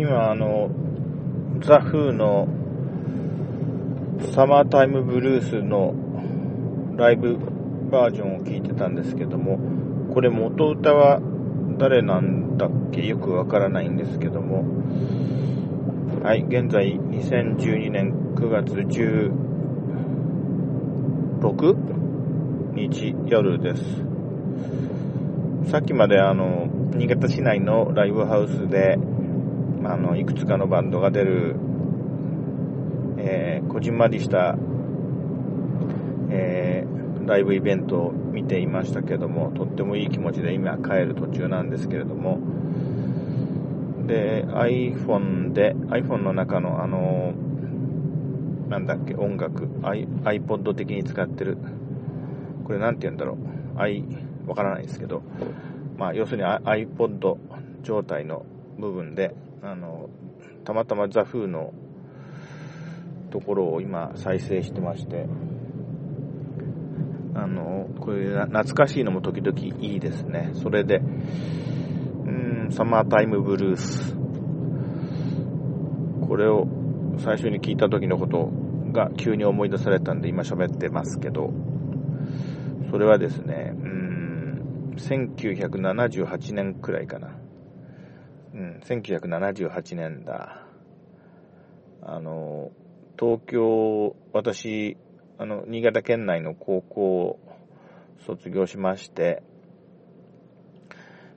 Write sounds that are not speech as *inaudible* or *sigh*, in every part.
今あの、ザ・フーのサマータイムブルースのライブバージョンを聞いてたんですけども、これ元歌は誰なんだっけ？よくわからないんですけども、はい、現在2012年9月16日夜です。さっきまであの、新潟市内のライブハウスで、あの、いくつかのバンドが出る、えー、こじんまりした、えー、ライブイベントを見ていましたけども、とってもいい気持ちで今帰る途中なんですけれども、で、iPhone で、iPhone の中のあの、なんだっけ、音楽、I、iPod 的に使ってる、これなんて言うんだろう、i、わからないですけど、まあ、要するに iPod 状態の部分で、あの、たまたまザ・フーのところを今再生してまして、あの、これ懐かしいのも時々いいですね。それで、うん、サマータイムブルース。これを最初に聞いた時のことが急に思い出されたんで今喋ってますけど、それはですね、うん、1978年くらいかな。うん、1978年だ。あの、東京、私、あの、新潟県内の高校を卒業しまして、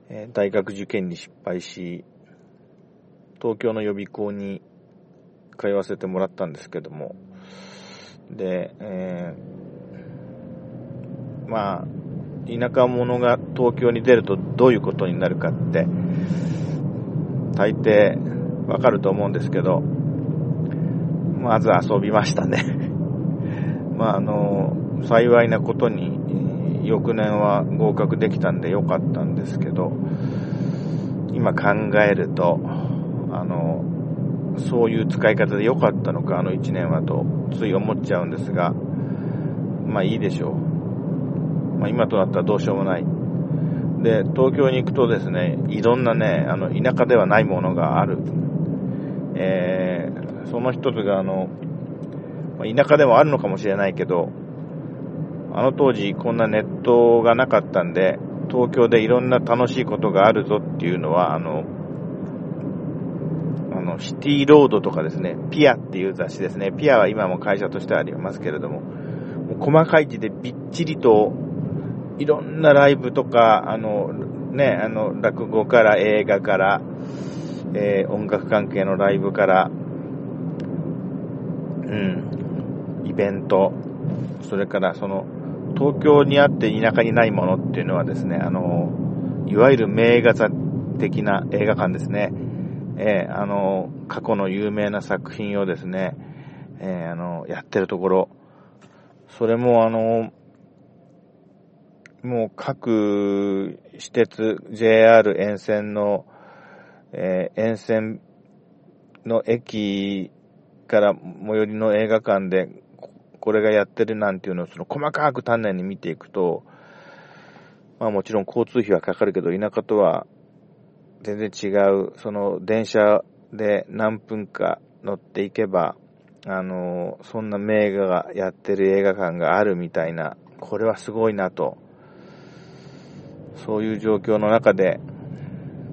え大学受験に失敗し、東京の予備校に通わせてもらったんですけども、で、えー、まあ、田舎者が東京に出るとどういうことになるかって、大抵わかると思うんですけど、まず遊びましたね *laughs* まあ、あの、幸いなことに、翌年は合格できたんでよかったんですけど、今考えると、あの、そういう使い方で良かったのか、あの1年はと、つい思っちゃうんですが、まあいいでしょう。まあ今となったらどうしようもない。で、東京に行くとですね、いろんなね、あの、田舎ではないものがある。えー、その一つが、あの、田舎でもあるのかもしれないけど、あの当時こんなネットがなかったんで、東京でいろんな楽しいことがあるぞっていうのは、あの、あの、シティロードとかですね、ピアっていう雑誌ですね。ピアは今も会社としてありますけれども、も細かい字でびっちりといろんなライブとか、あの、ね、あの、落語から映画から、えー、音楽関係のライブから、うん、イベント、それからその、東京にあって田舎にないものっていうのはですね、あの、いわゆる名画座的な映画館ですね。えー、あの、過去の有名な作品をですね、えー、あの、やってるところ、それもあの、もう各私鉄、JR 沿線の、えー、沿線の駅から最寄りの映画館でこれがやってるなんていうのをその細かく丹念に見ていくと、まあもちろん交通費はかかるけど田舎とは全然違う、その電車で何分か乗っていけば、あの、そんな名画がやってる映画館があるみたいな、これはすごいなとそういう状況の中で、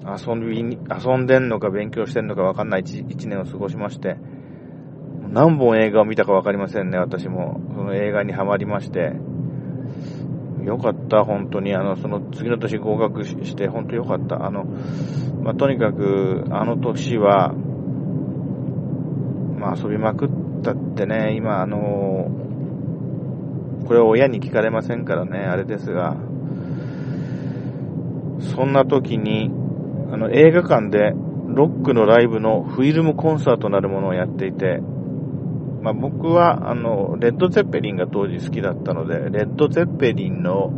遊びに、遊んでんのか勉強してんのかわかんない一年を過ごしまして、何本映画を見たかわかりませんね、私も。その映画にはまりまして。よかった、本当に。あの、その次の年合格して、本当よかった。あの、まあ、とにかく、あの年は、まあ、遊びまくったってね、今、あの、これは親に聞かれませんからね、あれですが、そんな時に、あの、映画館でロックのライブのフィルムコンサートなるものをやっていて、まあ、僕は、あの、レッド・ゼッペリンが当時好きだったので、レッド・ゼッペリンの、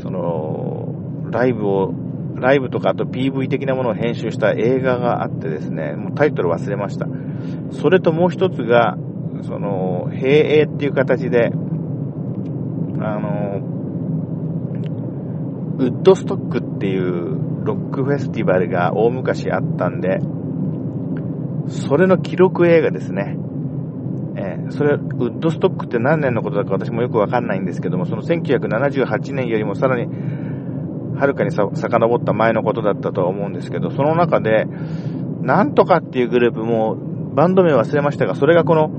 その、ライブを、ライブとかあと PV 的なものを編集した映画があってですね、もうタイトル忘れました。それともう一つが、その、平営っていう形で、あの、ウッドストックっていうロックフェスティバルが大昔あったんで、それの記録映画ですね。えー、それ、ウッドストックって何年のことだか私もよくわかんないんですけども、その1978年よりもさらに、はるかにさ遡った前のことだったとは思うんですけど、その中で、なんとかっていうグループも、バンド名忘れましたが、それがこの、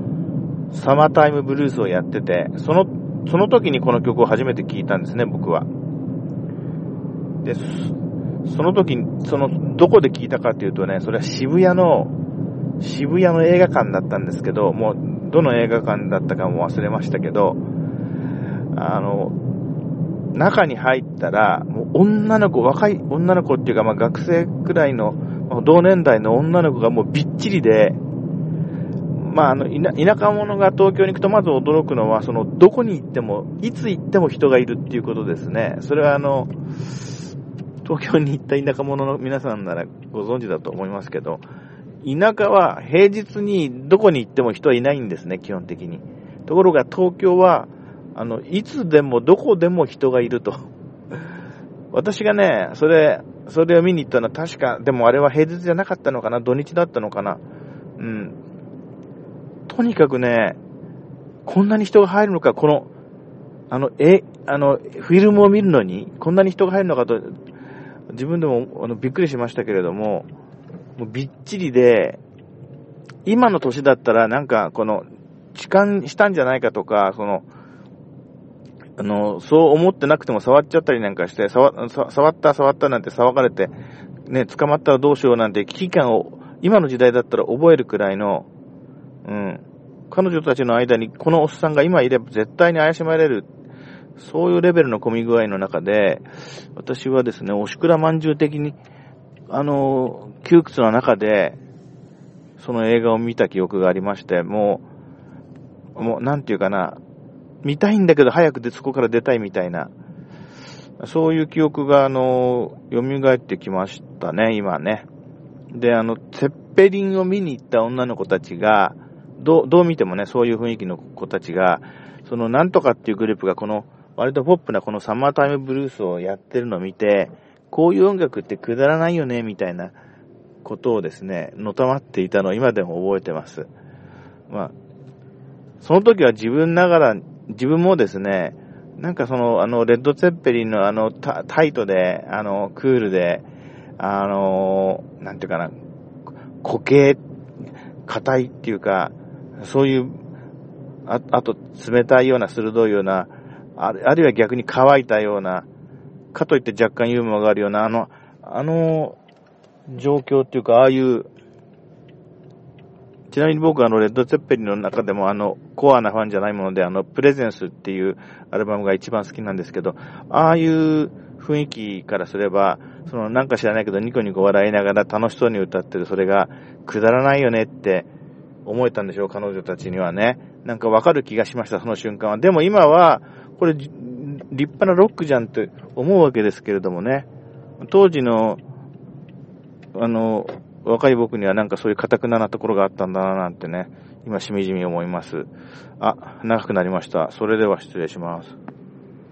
サマータイムブルースをやってて、その、その時にこの曲を初めて聴いたんですね、僕は。で、その時に、その、どこで聴いたかっていうとね、それは渋谷の、渋谷の映画館だったんですけど、もう、どの映画館だったかも忘れましたけど、あの、中に入ったら、もう女の子、若い女の子っていうか、まあ学生くらいの、同年代の女の子がもうびっちりで、まあ、あの、田舎者が東京に行くとまず驚くのは、その、どこに行っても、いつ行っても人がいるっていうことですね。それはあの、東京に行った田舎者の皆さんならご存知だと思いますけど、田舎は平日にどこに行っても人はいないんですね、基本的に。ところが東京は、あの、いつでもどこでも人がいると。*laughs* 私がね、それ、それを見に行ったのは確か、でもあれは平日じゃなかったのかな、土日だったのかな。うん。とにかくね、こんなに人が入るのか、この、あの、え、あの、フィルムを見るのに、こんなに人が入るのかと、自分でもあのびっくりしましたけれども、もうびっちりで、今の年だったらなんかこの、痴漢したんじゃないかとか、その、あの、そう思ってなくても触っちゃったりなんかして、触触った触ったなんて騒がれて、ね、捕まったらどうしようなんて危機感を、今の時代だったら覚えるくらいの、うん、彼女たちの間にこのおっさんが今いれば絶対に怪しまれる。そういうレベルの混み具合の中で、私はですね、おしくらまんじゅう的に、あの、窮屈の中で、その映画を見た記憶がありまして、もう、もう、なんていうかな、見たいんだけど早くでそこから出たいみたいな、そういう記憶が、あの、蘇ってきましたね、今ね。で、あの、セッペリンを見に行った女の子たちが、どう、どう見てもね、そういう雰囲気の子たちが、そのなんとかっていうグループがこの、割とポップなこのサマータイムブルースをやってるのを見て、こういう音楽ってくだらないよね、みたいなことをですね、のたまっていたのを今でも覚えてます。まあ、その時は自分ながら、自分もですね、なんかその、あの、レッド・ツェッペリンのあの、タイトで、あの、クールで、あの、なんていうかな、固形、硬いっていうか、そういう、ああと、冷たいような、鋭いような、あるあるいは逆に乾いたような、かといって若干ユーモアがあるような、あの、あの、状況っていうか、ああいう、ちなみに僕はあの、レッド・ツェッペリンの中でもあの、コアなファンじゃないもので、あの、プレゼンスっていうアルバムが一番好きなんですけど、ああいう雰囲気からすれば、そのなんか知らないけどニコニコ笑いながら楽しそうに歌ってるそれがくだらないよねって思えたんでしょう、彼女たちにはね。なんかわかる気がしました、その瞬間は。でも今は、これ、立派なロックじゃんって思うわけですけれどもね。当時の、あの、若い僕にはなんかそういう堅くななところがあったんだななんてね、今しみじみ思います。あ、長くなりました。それでは失礼します。